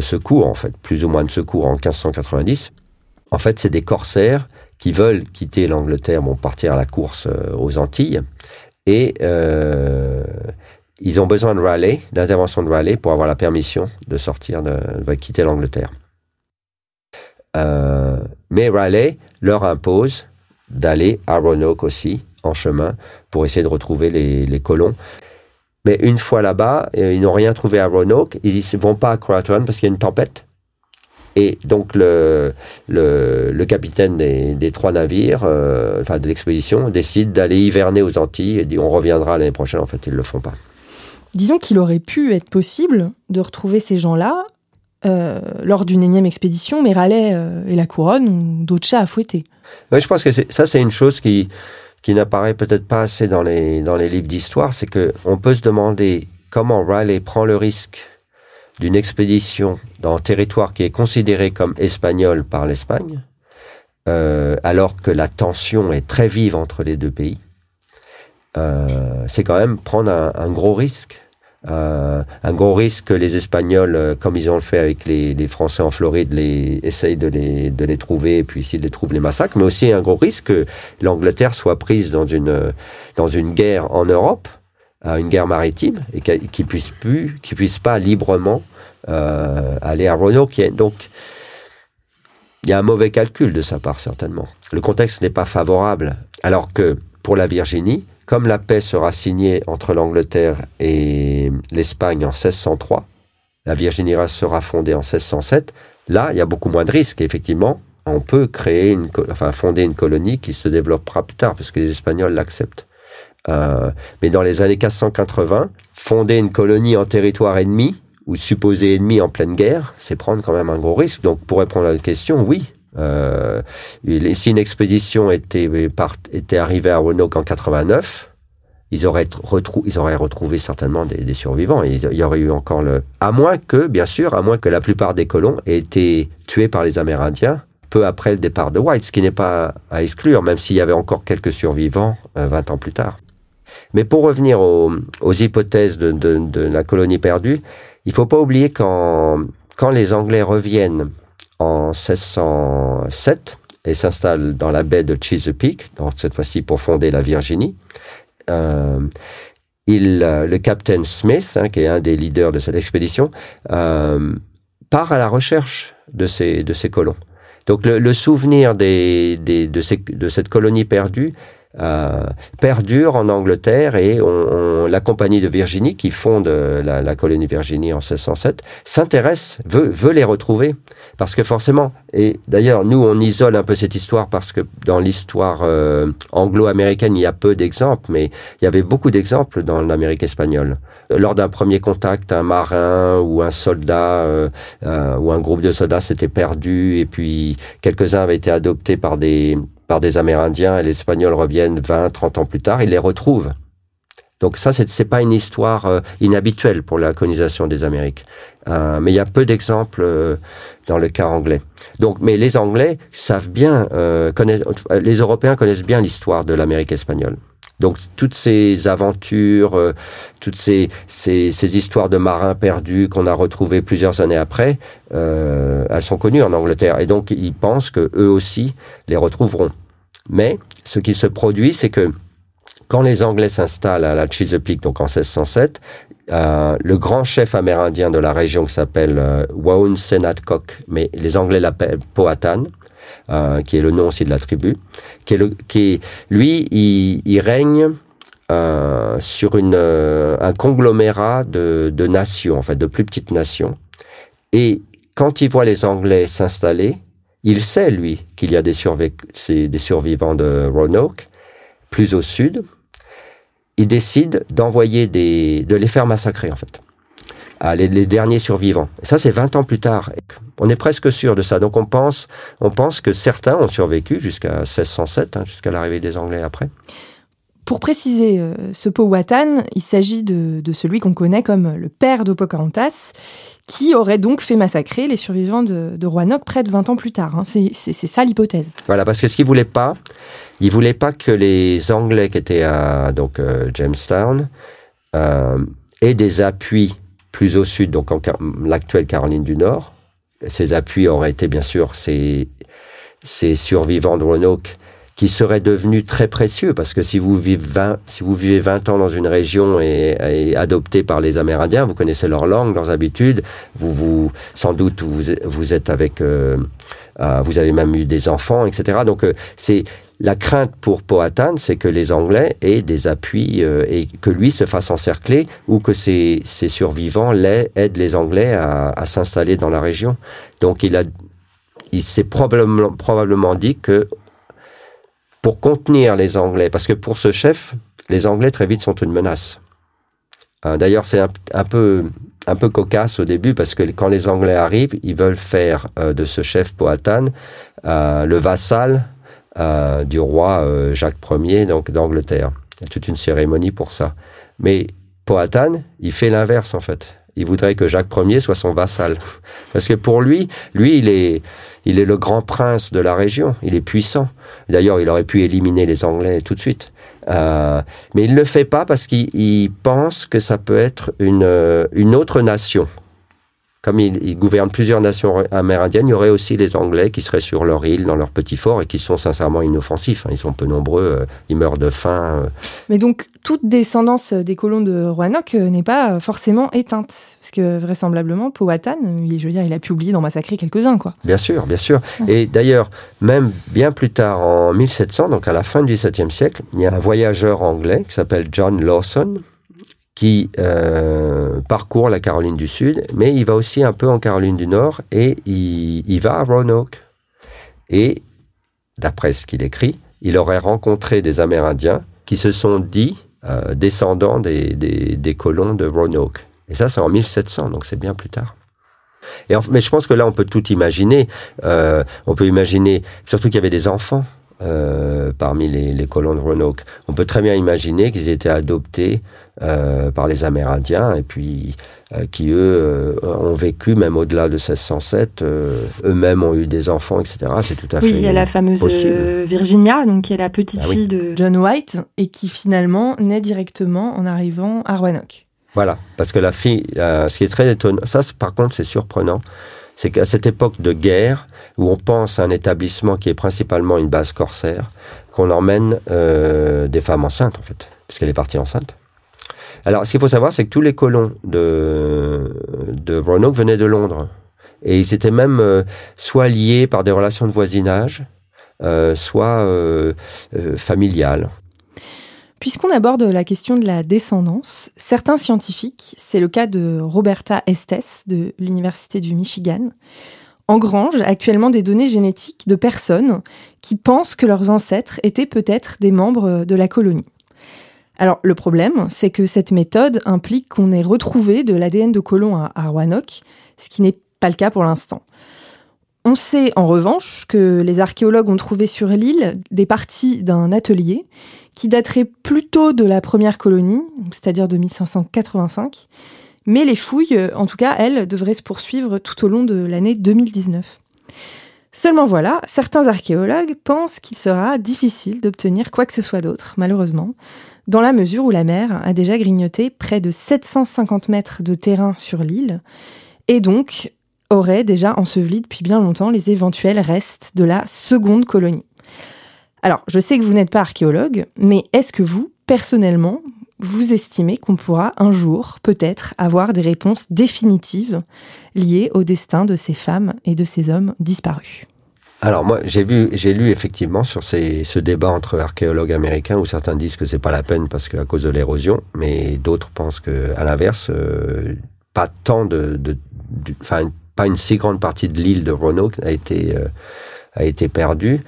secours, en fait, plus ou moins de secours en 1590, en fait, c'est des corsaires qui veulent quitter l'Angleterre, vont partir à la course euh, aux Antilles, et euh, ils ont besoin de Raleigh, l'intervention de Raleigh, pour avoir la permission de sortir, de, quitter l'Angleterre. Euh, mais Raleigh leur impose d'aller à Roanoke aussi, en chemin, pour essayer de retrouver les colons. Mais une fois là-bas, euh, ils n'ont rien trouvé à Roanoke. Ils ne vont pas à Croatoan parce qu'il y a une tempête. Et donc le, le, capitaine des, trois navires, euh, enfin de l'expédition, décide d'aller hiverner aux Antilles et dit on reviendra l'année prochaine. En fait, ils ne le font pas. Disons qu'il aurait pu être possible de retrouver ces gens-là euh, lors d'une énième expédition, mais Raleigh et la couronne ont d'autres chats à fouetter. Oui, je pense que ça, c'est une chose qui, qui n'apparaît peut-être pas assez dans les, livres d'histoire, c'est qu'on peut se demander comment Raleigh prend le risque d'une expédition dans un territoire qui est considéré comme espagnol par l'Espagne, euh, alors que la tension est très vive entre les deux pays. Euh, c'est quand même prendre un gros risque. Euh, un gros risque que les Espagnols, euh, comme ils ont fait avec les, Français en Floride, essayent de les, trouver et puis s'ils les trouvent, les massacrent. Mais aussi un gros risque que l'Angleterre soit prise dans une, dans une guerre en Europe, une guerre maritime, et qu'ils puisse plus, qu'ils puisse pas librement euh, aller à Roanoke. Donc, il y a un mauvais calcul de sa part, certainement. Le contexte n'est pas favorable. Alors que pour la Virginie, comme la paix sera signée entre l'Angleterre et l'Espagne en 1603, la Virginie sera fondée en 1607, là, il y a beaucoup moins de risques. effectivement, on peut créer une, enfin, fonder une colonie qui se développera plus tard, parce que les Espagnols l'acceptent. Euh, mais dans les années 1580, fonder une colonie en territoire ennemi, ou supposé ennemi en pleine guerre, c'est prendre quand même un gros risque. Donc, pour répondre à la question, oui, euh, si une expédition était, part, était arrivée à Roanoke en 89, ils auraient, ils auraient retrouvé certainement des, survivants. Il, y aurait eu encore le... À moins que, bien sûr, à moins que la plupart des colons aient été tués par les Amérindiens peu après le départ de White, ce qui n'est pas à exclure, même s'il y avait encore quelques survivants 20 ans plus tard. Mais pour revenir aux, hypothèses de, la colonie perdue, il ne faut pas oublier quand les Anglais reviennent en 1607 et s'installent dans la baie de Chesapeake, donc cette fois-ci pour fonder la Virginie, euh, il, euh, le capitaine Smith, hein, qui est un des leaders de cette expédition, euh, part à la recherche de ces, de ces colons. Donc le, souvenir des, des, de, ces, de cette colonie perdue perdure en Angleterre et on, la compagnie de Virginie qui fonde euh, la, la colonie Virginie en 1607 s'intéresse, veut, veut les retrouver. Parce que forcément et d'ailleurs nous on isole un peu cette histoire parce que dans l'histoire euh, anglo-américaine il y a peu d'exemples mais il y avait beaucoup d'exemples dans l'Amérique espagnole lors d'un premier contact un marin ou un soldat euh, ou un groupe de soldats s'était perdu et puis quelques-uns avaient été adoptés par des par des Amérindiens et les Espagnols reviennent 20, 30 ans plus tard, ils les retrouvent. Donc ça, c'est pas une histoire euh, inhabituelle pour la colonisation des Amériques. Euh, mais il y a peu d'exemples euh, dans le cas anglais. Donc, mais les Anglais savent bien, connaissent, les Européens connaissent bien l'histoire de l'Amérique espagnole. Donc toutes ces aventures, toutes ces, ces, ces, histoires de marins perdus qu'on a retrouvées plusieurs années après, elles sont connues en Angleterre. Et donc ils pensent que eux aussi les retrouveront. Mais ce qui se produit, c'est que quand les Anglais s'installent à la Chesapeake, donc en 1607, euh, le grand chef amérindien de la région qui s'appelle euh, Waun Senatcock, mais les Anglais l'appellent Powhatan, euh, qui est le nom aussi de la tribu, qui est, le, qui lui, il, il règne euh, sur une, euh, un conglomérat de, de nations, en fait, de plus petites nations. Et quand il voit les Anglais s'installer, il sait, lui, qu'il y a des, des survivants de Roanoke, plus au sud. Il décide d'envoyer des, de les faire massacrer, en fait. Ah, les, derniers survivants. ça, c'est 20 ans plus tard. On est presque sûr de ça. Donc, on pense, on pense que certains ont survécu jusqu'à 1607, hein, jusqu'à l'arrivée des Anglais après. Pour préciser, euh, ce Powhatan, il s'agit de, de, celui qu'on connaît comme le père de Pocahontas, qui aurait donc fait massacrer les survivants de, de Roanoke près de 20 ans plus tard. Hein. C'est ça l'hypothèse. Voilà, parce que ce qu'il voulait pas, il voulait pas que les Anglais qui étaient à donc euh, Jamestown euh, aient des appuis plus au sud, donc en l'actuelle Caroline du Nord. Ces appuis auraient été bien sûr ces, survivants de Roanoke qui serait devenu très précieux parce que si vous vivez 20, si vous vivez 20 ans dans une région et, adopté par les Amérindiens, vous connaissez leur langue, leurs habitudes, vous, vous sans doute vous, vous êtes avec, euh, euh, vous avez même eu des enfants, etc. Donc euh, c'est la crainte pour Powhatan, c'est que les Anglais aient des appuis et que lui se fasse encercler ou que ses, survivants aident les Anglais à, s'installer dans la région. Donc il s'est probablement, dit que pour contenir les Anglais, parce que pour ce chef, les Anglais très vite sont une menace. Euh, d'ailleurs, c'est un, peu un peu cocasse au début parce que quand les Anglais arrivent, ils veulent faire euh, de ce chef Powhatan euh, le vassal du roi Jacques Ier donc d'Angleterre. Il y a toute une cérémonie pour ça. Mais Powhatan, il fait l'inverse en fait. Il voudrait que Jacques Ier soit son vassal. <laughs> Parce que pour lui, lui, il est, il est le grand prince de la région, il est puissant. D'ailleurs, il aurait pu éliminer les Anglais tout de suite. Euh, mais il ne le fait pas parce qu'il pense que ça peut être une, euh, une autre nation comme il, gouverne plusieurs nations amérindiennes, il y aurait aussi les Anglais qui seraient sur leur île, dans leur petit fort, et qui sont sincèrement inoffensifs. Hein. Ils sont peu nombreux, euh, ils meurent de faim. Euh. Mais donc, toute descendance des colons de Roanoke euh, n'est pas forcément éteinte. Parce que vraisemblablement, Powhatan, je veux dire, il a pu oublier d'en massacrer quelques-uns, quoi. Bien sûr, bien sûr. Et d'ailleurs, même bien plus tard, en 1700, donc à la fin du XVIIe siècle, il y a un voyageur anglais qui s'appelle John Lawson, qui euh, parcourt la Caroline du Sud, mais il va aussi un peu en Caroline du Nord et il, va à Roanoke. Et, d'après ce qu'il écrit, il aurait rencontré des Amérindiens qui se sont dit euh, descendants des, des, colons de Roanoke. Et ça, c'est en 1700, donc c'est bien plus tard. Et mais je pense que là, on peut tout imaginer. Euh, on peut imaginer, surtout qu'il y avait des enfants euh, parmi les, colons de Roanoke. On peut très bien imaginer qu'ils étaient adoptés euh, par les Amérindiens et puis euh, qui, eux, ont vécu même au-delà de 1607. Eux-mêmes ont eu des enfants, etc. C'est tout à fait Oui, il y a la fameuse Virginia, donc qui est la petite Ah fille de John White et qui finalement naît directement en arrivant à Roanoke. Voilà, parce que la fille, ce qui est très étonnant, ça par contre c'est surprenant, c'est qu'à cette époque de guerre, où on pense à un établissement qui est principalement une base corsaire, qu'on emmène euh, des femmes enceintes, en fait, puisqu'elle est partie enceinte. Alors, ce qu'il faut savoir, c'est que tous les colons de, de Roanoke venaient de Londres. Et ils étaient même euh, soit liés par des relations de voisinage, euh, soit euh, familiales. Puisqu'on aborde la question de la descendance, certains scientifiques, c'est le cas de Roberta Estes de l'Université du Michigan, engrangent actuellement des données génétiques de personnes qui pensent que leurs ancêtres étaient peut-être des membres de la colonie. Alors le problème, c'est que cette méthode implique qu'on ait retrouvé de l'ADN de colons à, Roanoke, ce qui n'est pas le cas pour l'instant. On sait en revanche que les archéologues ont trouvé sur l'île des parties d'un atelier qui daterait plutôt de la première colonie, c'est-à-dire de 1585, mais les fouilles, en tout cas, elles, devraient se poursuivre tout au long de l'année 2019. Seulement voilà, certains archéologues pensent qu'il sera difficile d'obtenir quoi que ce soit d'autre, malheureusement, dans la mesure où la mer a déjà grignoté près de 750 mètres de terrain sur l'île, et donc aurait déjà enseveli depuis bien longtemps les éventuels restes de la seconde colonie. Alors, je sais que vous n'êtes pas archéologue, mais est-ce que vous, personnellement, vous estimez qu'on pourra un jour, peut-être, avoir des réponses définitives liées au destin de ces femmes et de ces hommes disparus? Alors moi j'ai vu j'ai lu effectivement sur ces, ce débat entre archéologues américains où certains disent que c'est pas la peine parce qu'à cause de l'érosion, mais d'autres pensent que à l'inverse euh, pas tant de, enfin pas une si grande partie de l'île de Roanoke a été euh, a été perdue.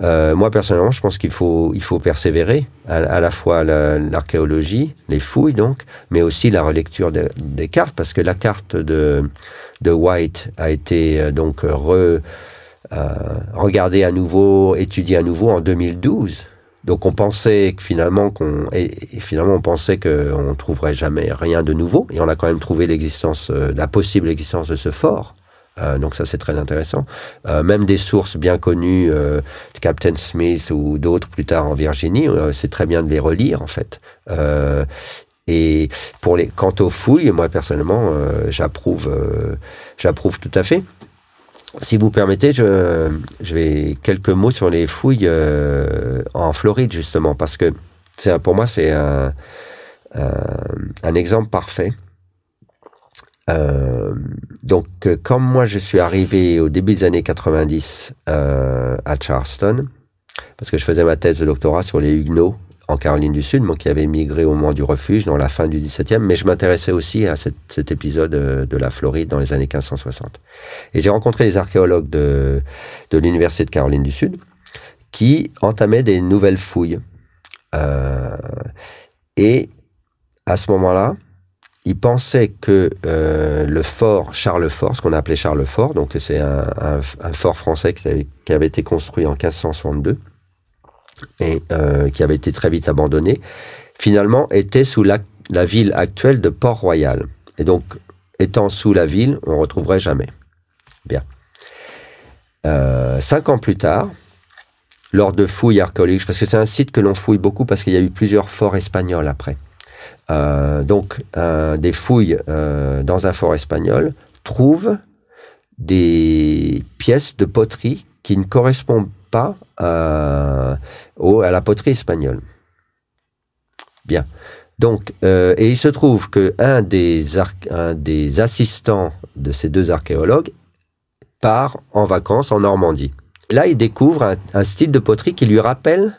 Euh, moi personnellement, je pense qu'il faut il faut persévérer à, la fois l'archéologie, les fouilles donc, mais aussi la relecture des cartes parce que la carte de de White a été euh, donc re, euh, regardée à nouveau, étudiée à nouveau en 2012. Donc on pensait que finalement qu'on et, finalement on pensait qu'on trouverait jamais rien de nouveau et on a quand même trouvé l'existence, euh, la possible existence de ce fort. Euh, donc ça c'est très intéressant. Euh, même des sources bien connues, euh, Captain Smith ou d'autres plus tard en Virginie, euh, c'est très bien de les relire en fait. Et pour les, quant aux fouilles, moi personnellement, j'approuve, j'approuve tout à fait. Si vous permettez, je, je vais quelques mots sur les fouilles en Floride justement, parce que pour moi c'est un, un, un exemple parfait. Euh, donc, euh, comme moi, je suis arrivé au début des années 90 euh, à Charleston, parce que je faisais ma thèse de doctorat sur les Huguenots en Caroline du Sud, moi qui avait migré au moment du refuge dans la fin du 17e, mais je m'intéressais aussi à cet, épisode euh, de la Floride dans les années 1560. Et j'ai rencontré les archéologues de, de l'Université de Caroline du Sud qui entamaient des nouvelles fouilles. Euh, et à ce moment-là, il pensait que euh, le fort Charlefort, ce qu'on appelait Charlefort, donc c'est un, fort français qui avait, qui avait, été construit en 1562 et euh, qui avait été très vite abandonné, finalement était sous la, ville actuelle de Port-Royal. Et donc, étant sous la ville, on ne retrouverait jamais. Bien. Euh, cinq ans plus tard, lors de fouilles archéologiques, parce que c'est un site que l'on fouille beaucoup parce qu'il y a eu plusieurs forts espagnols après. Euh, donc, des fouilles dans un fort espagnol trouvent des pièces de poterie qui ne correspondent pas à la poterie espagnole. Bien. Donc, euh, et il se trouve que un des, assistants de ces deux archéologues part en vacances en Normandie. Là, il découvre un, style de poterie qui lui rappelle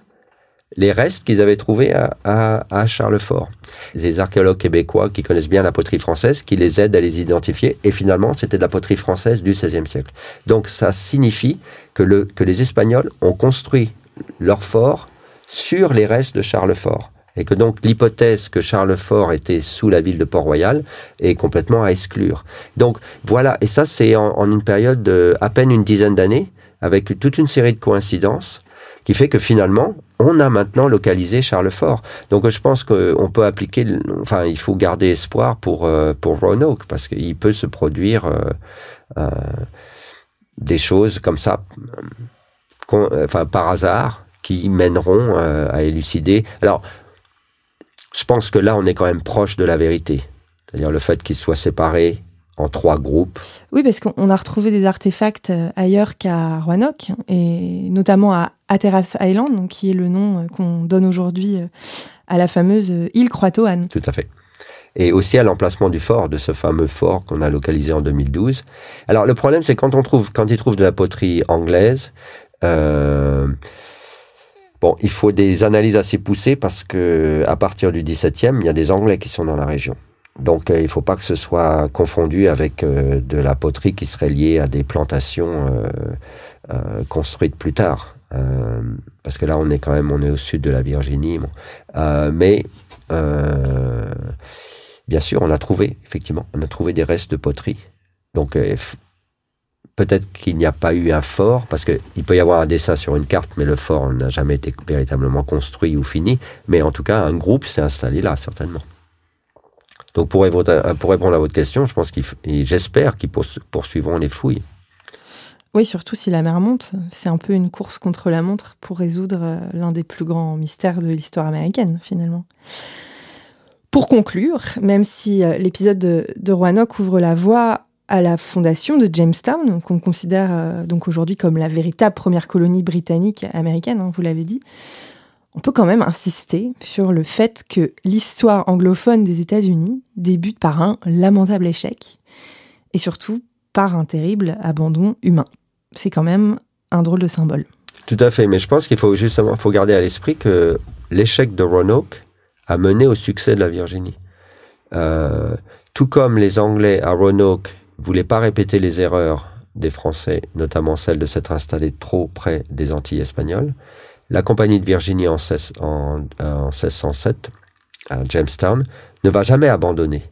les restes qu'ils avaient trouvés à, Charlefort. Des archéologues québécois qui connaissent bien la poterie française, qui les aident à les identifier, et finalement, c'était de la poterie française du XVIe siècle. Donc, ça signifie que les Espagnols ont construit leur fort sur les restes de Charlefort. Et que donc l'hypothèse que Charlefort était sous la ville de Port-Royal est complètement à exclure. Donc voilà, et ça c'est en, une période de à peine une dizaine d'années, avec toute une série de coïncidences qui fait que finalement, on a maintenant localisé Charlefort. Donc je pense qu'on peut appliquer, enfin il faut garder espoir pour, euh, pour Roanoke, parce qu'il peut se produire euh, euh, des choses comme ça, enfin par hasard, qui mèneront à élucider. Alors, je pense que là, on est quand même proche de la vérité. C'est-à-dire le fait qu'ils soient séparés en trois groupes. Oui, parce qu'on a retrouvé des artefacts euh, ailleurs qu'à Roanoke, et notamment à Hatteras Island, qui est le nom euh, qu'on donne aujourd'hui euh, à la fameuse île Croatoan. Tout à fait. Et aussi à l'emplacement du fort, de ce fameux fort qu'on a localisé en 2012. Alors le problème, c'est quand on trouve, quand ils trouvent de la poterie anglaise, bon, il faut des analyses assez poussées parce que à partir du 17e, il y a des Anglais qui sont dans la région. Donc, euh, il ne faut pas que ce soit confondu avec euh, de la poterie qui serait liée à des plantations euh, construites plus tard. parce que là, on est quand même on est au sud de la Virginie. mais bien sûr, on a trouvé, effectivement, on a trouvé des restes de poterie. Donc, peut-être qu'il n'y a pas eu un fort, parce qu'il peut y avoir un dessin sur une carte, mais le fort n'a jamais été véritablement construit ou fini. Mais en tout cas, un groupe s'est installé là, certainement. Donc pour répondre, à, votre question, je pense qu'il, j'espère qu'ils poursuivront les fouilles. Oui, surtout si la mer monte. C'est un peu une course contre la montre pour résoudre euh, l'un des plus grands mystères de l'histoire américaine, finalement. Pour conclure, même si euh, l'épisode de, de Roanoke ouvre la voie à la fondation de Jamestown, qu'on considère euh, donc aujourd'hui comme la véritable première colonie britannique américaine, hein, vous l'avez dit, on peut quand même insister sur le fait que l'histoire anglophone des États-Unis débute par un lamentable échec et surtout par un terrible abandon humain. C'est quand même un drôle de symbole. Tout à fait, mais je pense qu'il faut justement faut garder à l'esprit que l'échec de Roanoke a mené au succès de la Virginie. Euh, tout comme les Anglais à Roanoke voulaient pas répéter les erreurs des Français, notamment celle de s'être installés trop près des Antilles espagnoles, la compagnie de Virginie en, 1607, à Jamestown, ne va jamais abandonner.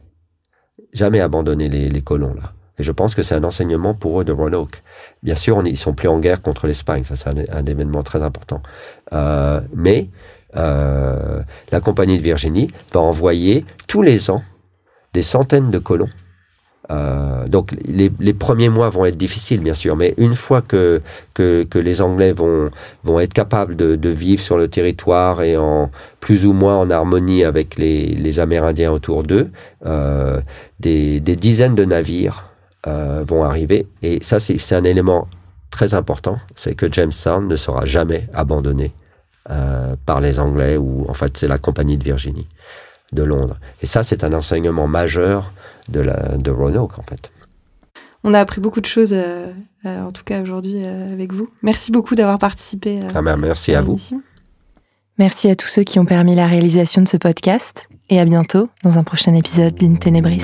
Jamais abandonner les, colons, là. Et je pense que c'est un enseignement pour eux de Roanoke. Bien sûr, ils sont plus en guerre contre l'Espagne, ça c'est un, événement très important. Euh, mais euh, la compagnie de Virginie va envoyer tous les ans des centaines de colons euh, donc les, les, premiers mois vont être difficiles, bien sûr, mais une fois que, que, que les Anglais vont, vont être capables de, de, vivre sur le territoire et en plus ou moins en harmonie avec les, les Amérindiens autour d'eux, euh, des, des, dizaines de navires euh, vont arriver. Et ça, c'est un élément très important, c'est que Jamestown ne sera jamais abandonné euh, par les Anglais, ou en fait c'est la compagnie de Virginie de Londres. Et ça, c'est un enseignement majeur de, Roanoke, en fait. On a appris beaucoup de choses, euh, euh, en tout cas aujourd'hui, euh, avec vous. Merci beaucoup d'avoir participé. Ah ben, merci à, à vous. Merci à tous ceux qui ont permis la réalisation de ce podcast. Et à bientôt dans un prochain épisode d'In Tenebris.